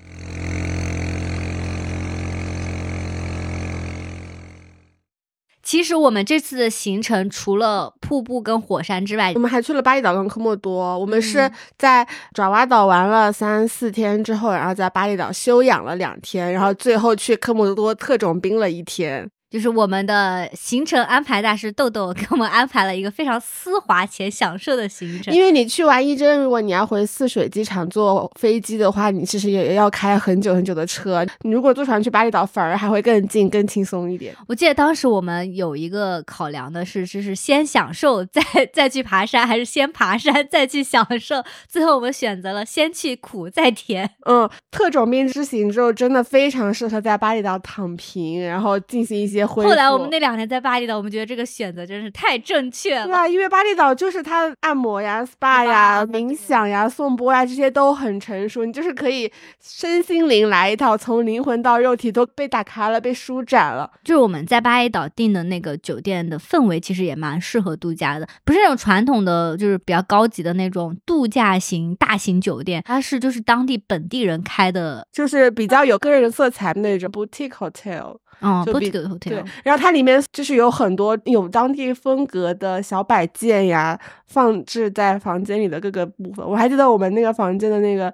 其实我们这次的行程除了瀑布跟火山之外，我们还去了巴厘岛跟科莫多。我们是在爪哇岛玩了三四天之后，然后在巴厘岛休养了两天，然后最后去科莫多特种兵了一天。就是我们的行程安排大师豆豆给我们安排了一个非常丝滑且享受的行程。因为你去完一真，如果你要回泗水机场坐飞机的话，你其实也要开很久很久的车。你如果坐船去巴厘岛，反而还会更近、更轻松一点。我记得当时我们有一个考量的是，就是先享受再再去爬山，还是先爬山再去享受？最后我们选择了先去苦再甜。嗯，特种兵之行之后真的非常适合在巴厘岛躺平，然后进行一些。后来我们那两年在巴厘岛，我们觉得这个选择真是太正确了。对啊，因为巴厘岛就是它按摩呀、SPA 呀、冥想呀、颂钵呀这些都很成熟，你就是可以身心灵来一套，从灵魂到肉体都被打开了、被舒展了。就是我们在巴厘岛订的那个酒店的氛围，其实也蛮适合度假的，不是那种传统的，就是比较高级的那种度假型大型酒店，它是就是当地本地人开的，就是比较有个人色彩的那种 boutique hotel。嗯，不的 hotel。对，然后它里面就是有很多有当地风格的小摆件呀，放置在房间里的各个部分。我还记得我们那个房间的那个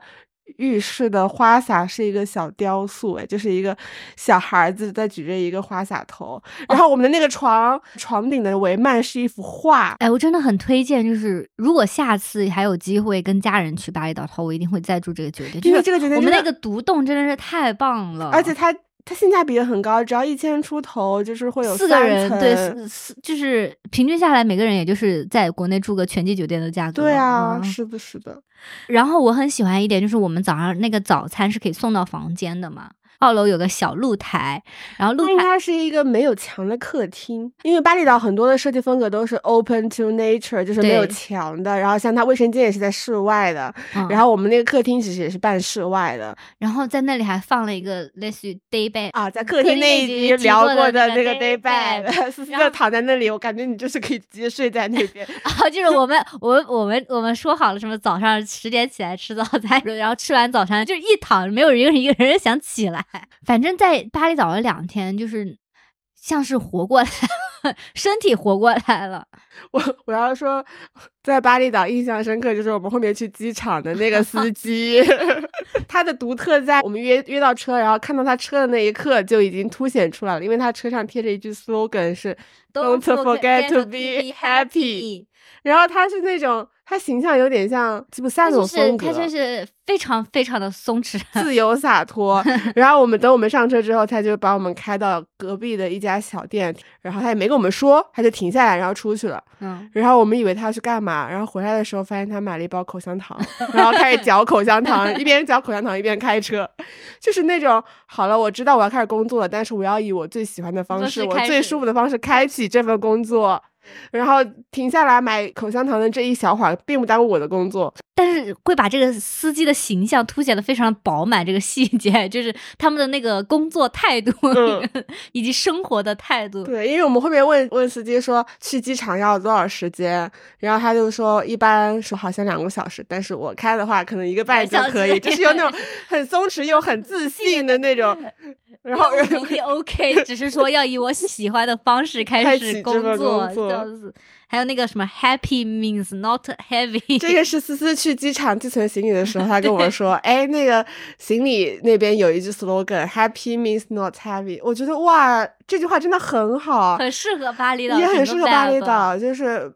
浴室的花洒是一个小雕塑，哎，就是一个小孩子在举着一个花洒头。然后我们的那个床床顶的帷幔是一幅画，哎，我真的很推荐，就是如果下次还有机会跟家人去巴厘岛的话，我一定会再住这个酒店，因为这个酒店我们那个独栋真的是太棒了，而且它。它性价比也很高，只要一千出头，就是会有四个人，对，四就是平均下来，每个人也就是在国内住个全季酒店的价格。对啊，是的，是的。然后我很喜欢一点，就是我们早上那个早餐是可以送到房间的嘛。二楼有个小露台，然后露台它是一个没有墙的客厅，因为巴厘岛很多的设计风格都是 open to nature，就是没有墙的。然后像它卫生间也是在室外的，然后我们那个客厅其实也是半室外的。然后在那里还放了一个类似于 day bed 啊，在客厅那一集聊过的那个 day bed，思思就躺在那里，我感觉你就是可以直接睡在那边。啊，就是我们我们我们我们说好了什么早上十点起来吃早餐，然后吃完早餐就一躺，没有一个人一个人想起来。反正，在巴厘岛的两天，就是像是活过来，身体活过来了。我我要说，在巴厘岛印象深刻，就是我们后面去机场的那个司 机，他的独特在我们约约到车，然后看到他车的那一刻就已经凸显出来了，因为他车上贴着一句 slogan 是 "Don't forget to be happy"，然后他是那种。他形象有点像吉普赛那种风格，他就是非常非常的松弛、自由洒脱。然后我们等我们上车之后，他就把我们开到隔壁的一家小店，然后他也没跟我们说，他就停下来，然后出去了。嗯，然后我们以为他要去干嘛，然后回来的时候发现他买了一包口香糖，然后开始嚼口香糖，一边嚼口香糖一边开车，就是那种好了，我知道我要开始工作了，但是我要以我最喜欢的方式，我最舒服的方式开启这份工作。然后停下来买口香糖的这一小会儿，并不耽误我的工作，但是会把这个司机的形象凸显的非常饱满。这个细节 就是他们的那个工作态度以及生活的态度。对，因为我们后面问问司机说去机场要多少时间，然后他就说一般说好像两个小时，但是我开的话可能一个半就可以，就是有那种 很松弛又很自信的那种。然后 OK，只是说要以我喜欢的方式开始工作，这样子。还有那个什么 Happy means not heavy，这个是思思去机场寄存行李的时候，他跟我说，哎，那个行李那边有一句 slogan，Happy means not heavy。我觉得哇，这句话真的很好，很适合巴厘岛，也很适合巴厘岛，就是。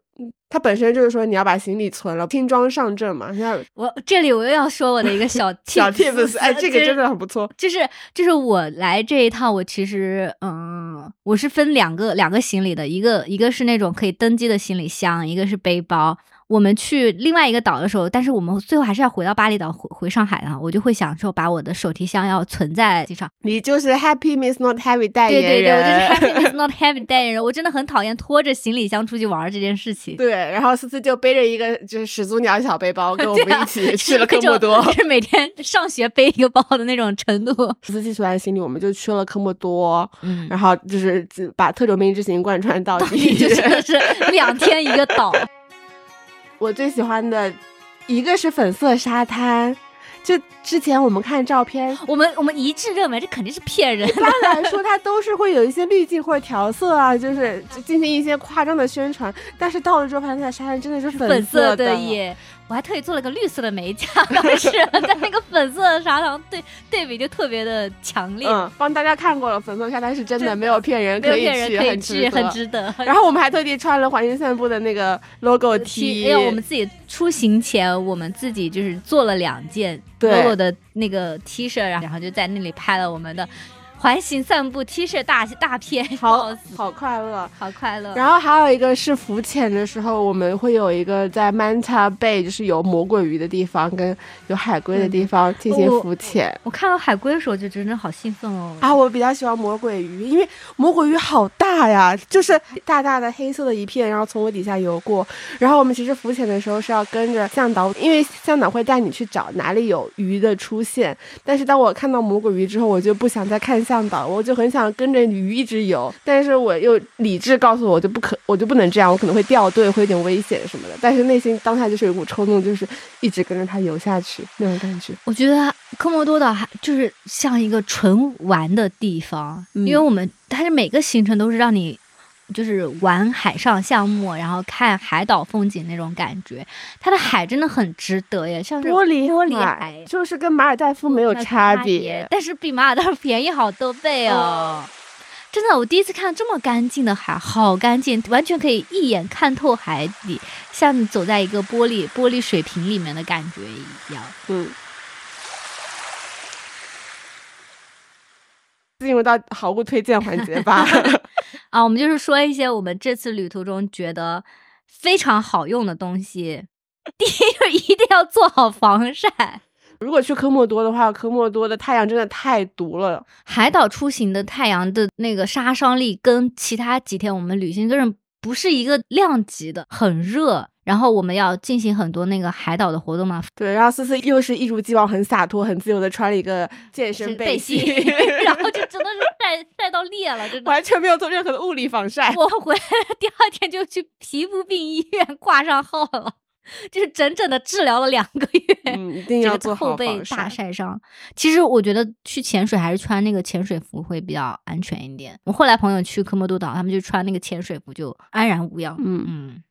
它本身就是说你要把行李存了，轻装上阵嘛。要我这里我又要说我的一个小 小 tips，哎，这个真的很不错。就是就是我来这一趟，我其实嗯，我是分两个两个行李的，一个一个是那种可以登机的行李箱，一个是背包。我们去另外一个岛的时候，但是我们最后还是要回到巴厘岛，回回上海的，我就会想说把我的手提箱要存在机场。你就是 Happy Miss Not Heavy 代言人对对对，我就是 Happy Miss Not Heavy 代言人，我真的很讨厌拖着行李箱出去玩这件事情。对，然后思思就背着一个就是始祖鸟小背包，跟我们一起去了科莫多是每天上学背一个包的那种程度。思思寄出来的行李，我们就去了科莫多，嗯，然后就是把特种兵之行贯穿到底。就真的是两天一个岛。我最喜欢的一个是粉色沙滩，就之前我们看照片，我们我们一致认为这肯定是骗人一般来说它都是会有一些滤镜或者调色啊，就是进行一些夸张的宣传。但是到了之后，发现那沙滩真的是粉色的耶！我还特意做了个绿色的美甲，当时在那个粉色的沙滩对对比就特别的强烈。嗯，帮大家看过了，粉色沙滩是真的，没有骗人，可以去，很值值得。然后我们还特地穿了环形散步的那个 logo T，因为我们自己出行前，我们自己就是做了两件对 logo 的那个 T 恤，然后就在那里拍了我们的环形散步 T 恤大大片，好好快乐。好快乐。然后还有一个是浮潜的时候，我们会有一个在 Manta Bay，就是有魔鬼鱼的地方跟有海龟的地方进行浮潜。我看到海龟的时候就真的好兴奋哦！啊，我比较喜欢魔鬼鱼，因为魔鬼鱼好大呀，就是大大的黑色的一片，然后从我底下游过。然后我们其实浮潜的时候是要跟着向导，因为向导会带你去找哪里有鱼的出现。但是当我看到魔鬼鱼之后，我就不想再看向导，我就很想跟着鱼一直游。但是我又理智告诉我，就不可，我就不能这样，我可能会掉队，会有点危险什么的。但是内心当下就是有一股冲动，就是一直跟着它游下去那种感觉。我觉得科莫多岛还就是像一个纯玩的地方，嗯因为我们它是每个行程都是让你就是玩海上项目，然后看海岛风景那种感觉。它的海真的很值得耶，像是玻璃玻璃海海就是跟马尔代夫没有差别。但是比马尔代夫便宜好多倍哦。真的，我第一次看这么干净的海，好干净，完全可以一眼看透海底，像你走在一个玻璃玻璃水瓶里面的感觉一样。嗯。进入到好物推荐环节吧。啊，我们就是说一些我们这次旅途中觉得非常好用的东西。第一就是一定要做好防晒。如果去科莫多的话，科莫多的太阳真的太毒了。海岛出行的太阳的那个杀伤力跟其他几天我们旅行就是不是一个量级的，很热。然后我们要进行很多那个海岛的活动嘛，对，然后思思又是一如既往很洒脱、很自由的穿了一个健身背心，然后就 真的是晒晒到裂了，真的完全没有做任何的物理防晒。我回来第二天就去皮肤病医院挂上号了，就是整整的治疗了两个月。嗯，一定要做好后背大。晒伤。其实我觉得去潜水还是穿那个潜水服会比较安全一点。我后来朋友去科莫多岛，他们就穿那个潜水服就安然无恙。嗯嗯。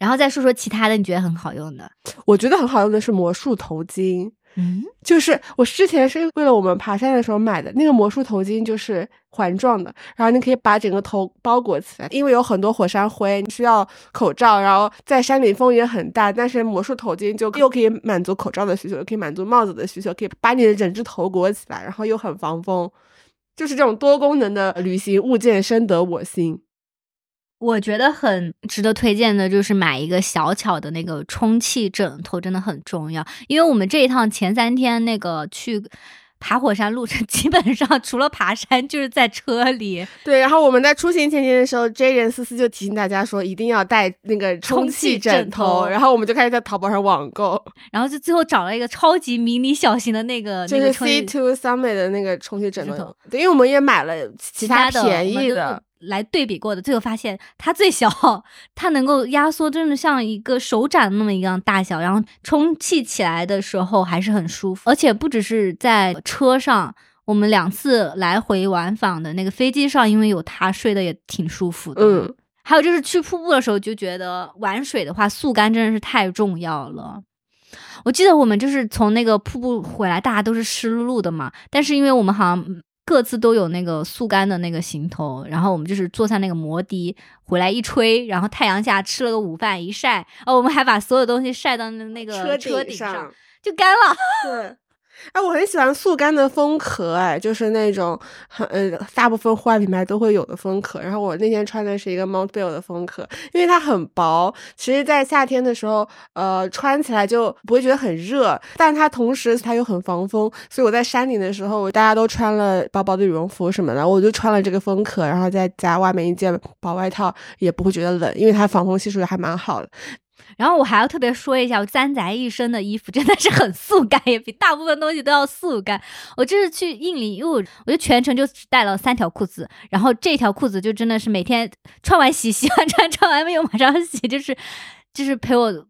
然后再说说其他的，你觉得很好用的？我觉得很好用的是魔术头巾。嗯，就是我之前是为了我们爬山的时候买的那个魔术头巾，就是环状的，然后你可以把整个头包裹起来，因为有很多火山灰，需要口罩，然后在山顶风也很大，但是魔术头巾就又可以满足口罩的需求，又可以满足帽子的需求，可以把你的整只头裹起来，然后又很防风，就是这种多功能的旅行物件深得我心。我觉得很值得推荐的就是买一个小巧的那个充气枕头，真的很重要。因为我们这一趟前三天那个去爬火山路程，基本上除了爬山就是在车里。对，然后我们在出行前天的时候，J 人思思就提醒大家说一定要带那个充气枕头然后我们就开始在淘宝上网购，然后就最后找了一个超级迷你小型的那个，就是那个 C 气 Two Summit 的那个充气枕枕头头，对，因为我们也买了其他的便宜的，来对比过的，最后发现它最小，它能够压缩，真的像一个手掌那么一样大小，然后充气起来的时候还是很舒服，而且不只是在车上。我们两次来回往返的那个飞机上，因为有它睡得也挺舒服的。嗯，还有就是去瀑布的时候，就觉得玩水的话，速干真的是太重要了。我记得我们就是从那个瀑布回来，大家都是湿漉漉的嘛，但是因为我们好像各自都有那个速干的那个行头，然后我们就是坐上那个摩的回来一吹，然后太阳下吃了个午饭一晒，哦，我们还把所有东西晒到那那个车车顶上，就干了。对。哎，我很喜欢速干的风壳，哎，就是那种很呃，大部分户外品牌都会有的风壳。然后我那天穿的是一个 Montbell 的风壳，因为它很薄，其实，在夏天的时候，呃，穿起来就不会觉得很热，但它同时它又很防风，所以我在山顶的时候，大家都穿了薄薄的羽绒服什么的，我就穿了这个风壳，然后再加外面一件薄外套，也不会觉得冷，因为它防风系数还蛮好的。然后我还要特别说一下，我三宅一生的衣服真的是很速干，也比大部分东西都要速干。我这是去印尼，因为我就全程就只带了三条裤子，然后这条裤子就真的是每天穿完洗，洗完穿，穿完又马上洗，就是就是陪我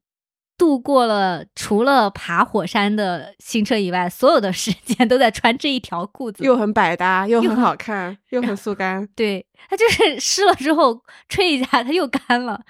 度过了除了爬火山的行程以外，所有的时间都在穿这一条裤子，又很百搭，又很好看，又很速干。对，它就是湿了之后吹一下，它又干了。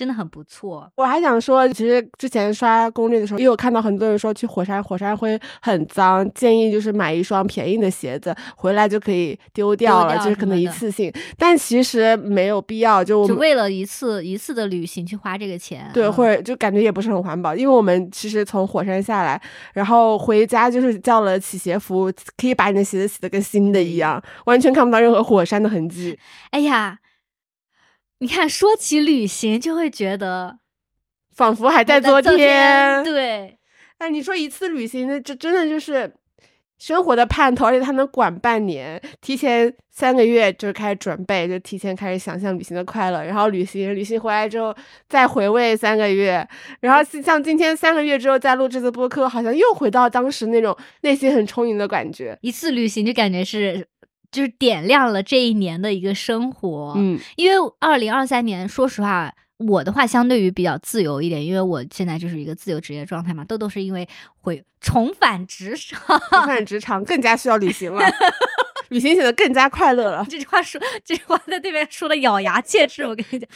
真的很不错。我还想说，其实之前刷攻略的时候，也有看到很多人说去火山，火山会很脏，建议就是买一双便宜的鞋子，回来就可以丢掉了，就是可能一次性。但其实没有必要，就就为了一次一次的旅行去花这个钱，对，或者就感觉也不是很环保。因为我们其实从火山下来，然后回家就是叫了洗鞋服，可以把你的鞋子洗的跟新的一样，完全看不到任何火山的痕迹。哎呀。你看，说起旅行，就会觉得仿佛还在昨天。对，哎，你说一次旅行，那这真的就是生活的盼头，而且它能管半年，提前三个月就开始准备，就提前开始想象旅行的快乐，然后旅行，旅行回来之后再回味三个月，然后像今天三个月之后再录这次播客，好像又回到当时那种内心很充盈的感觉。一次旅行就感觉是。就是点亮了这一年的一个生活，嗯，因为二零二三年，说实话，我的话相对于比较自由一点，因为我现在就是一个自由职业状态嘛。豆豆是因为会重返职场，重返职场更加需要旅行了，旅行显得更加快乐了。这句话说，这句话在对面说的咬牙切齿。我跟你讲，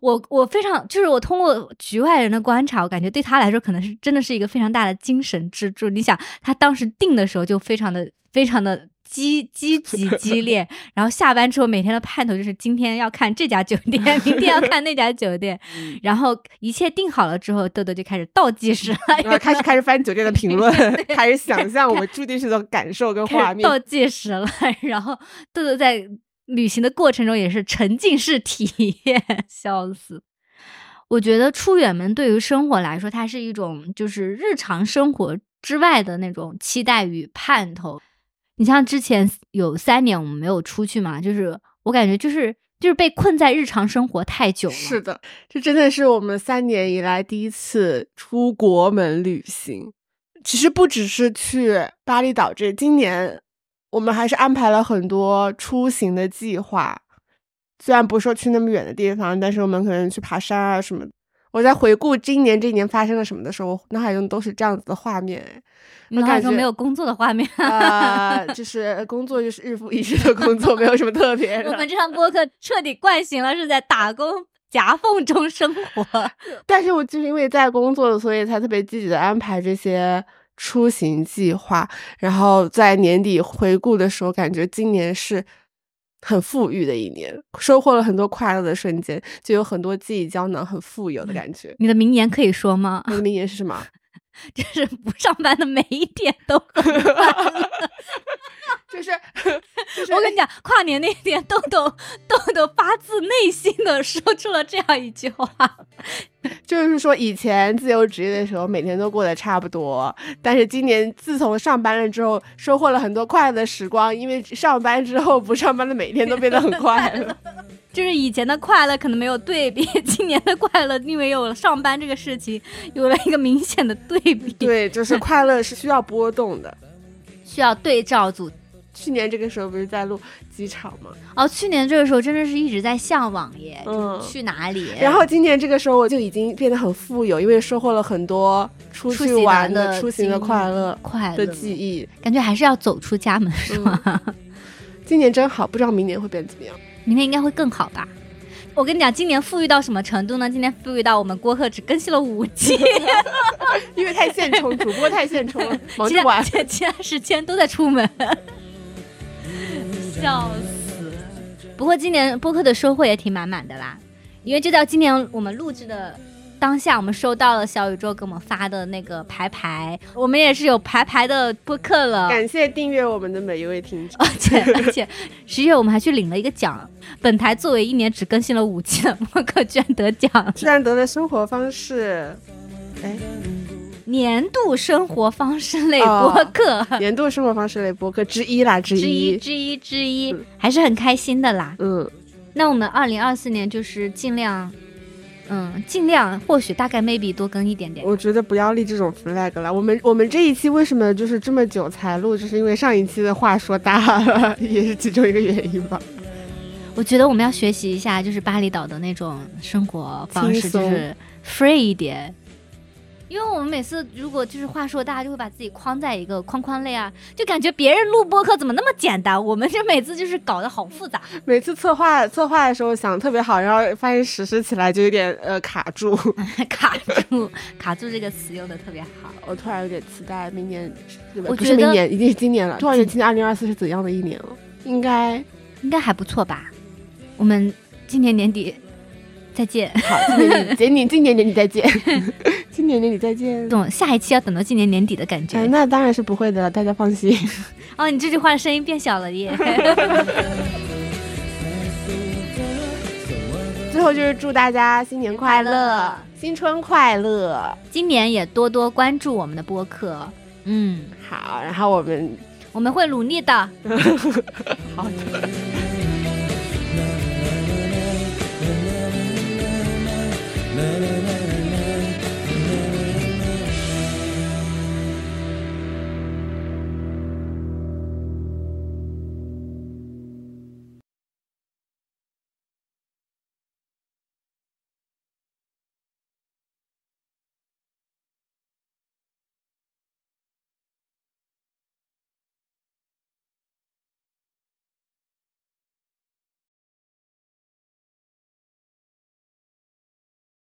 我我非常就是我通过局外人的观察，我感觉对他来说可能是真的是一个非常大的精神支柱。你想，他当时定的时候就非常的非常的。激积极激烈，然后下班之后每天的盼头就是今天要看这家酒店，明天要看那家酒店，然后一切定好了之后，豆豆就开始倒计时了，开始开始翻酒店的评论，开始想象我们住进去的感受跟画面，倒计时了。然后豆豆在旅行的过程中也是沉浸式体验，笑死。我觉得出远门对于生活来说，它是一种就是日常生活之外的那种期待与盼头。你像之前有三年我们没有出去嘛，就是我感觉就是就是被困在日常生活太久了。是的，这真的是我们三年以来第一次出国门旅行。其实不只是去巴厘岛，这今年我们还是安排了很多出行的计划。虽然不说去那么远的地方，但是我们可能去爬山啊什么。我在回顾今年这一年发生了什么的时候，脑海中都是这样子的画面。我感觉没有工作的画面啊，就是工作就是日复一日的工作，没有什么特别。我们这场播客彻底惯行了，是在打工夹缝中生活。但是我就是因为在工作，所以才特别积极的安排这些出行计划。然后在年底回顾的时候，感觉今年是。很富裕的一年，收获了很多快乐的瞬间，就有很多记忆胶囊，很富有的感觉。你的名言可以说吗？你的名言是什么？就是不上班的每一天都很快乐。就是，就是我跟你讲，跨年那天，豆豆豆豆发自内心的说出了这样一句话，就是说以前自由职业的时候，每天都过得差不多，但是今年自从上班了之后，收获了很多快乐的时光，因为上班之后不上班的每天都变得很快乐。就是以前的快乐可能没有对比，今年的快乐因为有了上班这个事情，有了一个明显的对比。对，就是快乐是需要波动的，需要对照组。去年这个时候不是在录机场吗？哦，去年这个时候真的是一直在向往耶。嗯，去哪里？然后今年这个时候我就已经变得很富有，因为收获了很多出去玩的、出行的快乐、快乐的记忆。感觉还是要走出家门，是吗？今年真好，不知道明年会变怎么样。明年应该会更好吧？我跟你讲，今年富裕到什么程度呢？今年富裕到我们郭客只更新了五期，因为太现充，主播太现充了，忙着玩，其他时间都在出门。笑死！不过今年播客的收获也挺满满的啦，因为就到今年我们录制的。当下我们收到了小宇宙给我们发的那个牌牌，我们也是有牌牌的播客了。感谢订阅我们的每一位听众，而且而且十月我们还去领了一个奖，本台作为一年只更新了五期的播客，居然得奖，居然得了生活方式，哎，年度生活方式类播客，年度生活方式类播客之一啦，之一之一之一，还是很开心的啦。嗯，那我们二零二四年就是尽量。嗯，尽量或许大概 maybe 多更一点点。我觉得不要立这种 flag 了。我们我们这一期为什么就是这么久才录，就是因为上一期的话说大了，也是其中一个原因吧。我觉得我们要学习一下，就是巴厘岛的那种生活方式，就是 free 一点。因为我们每次如果就是话说，大家就会把自己框在一个框框内啊，就感觉别人录播客怎么那么简单，我们这每次就是搞得好复杂。每次策划策划的时候想特别好，然后发现实施起来就有点呃卡住，卡住，卡住这个词用的特别好。我突然有点期待明年，我觉得明年，一定是今年了。突然间，今年二零二四是怎样的一年了？应该应该还不错吧？我们今年年底再见。好，今年今年今年年底再见。今年年底再见。懂，下一期要等到今年年底的感觉。那当然是不会的，大家放心。哦，你这句话的声音变小了耶。最后就是祝大家新年快乐，新春快乐。今年也多多关注我们的播客。嗯，好，然后我们我们会努力的。好。na, na, na.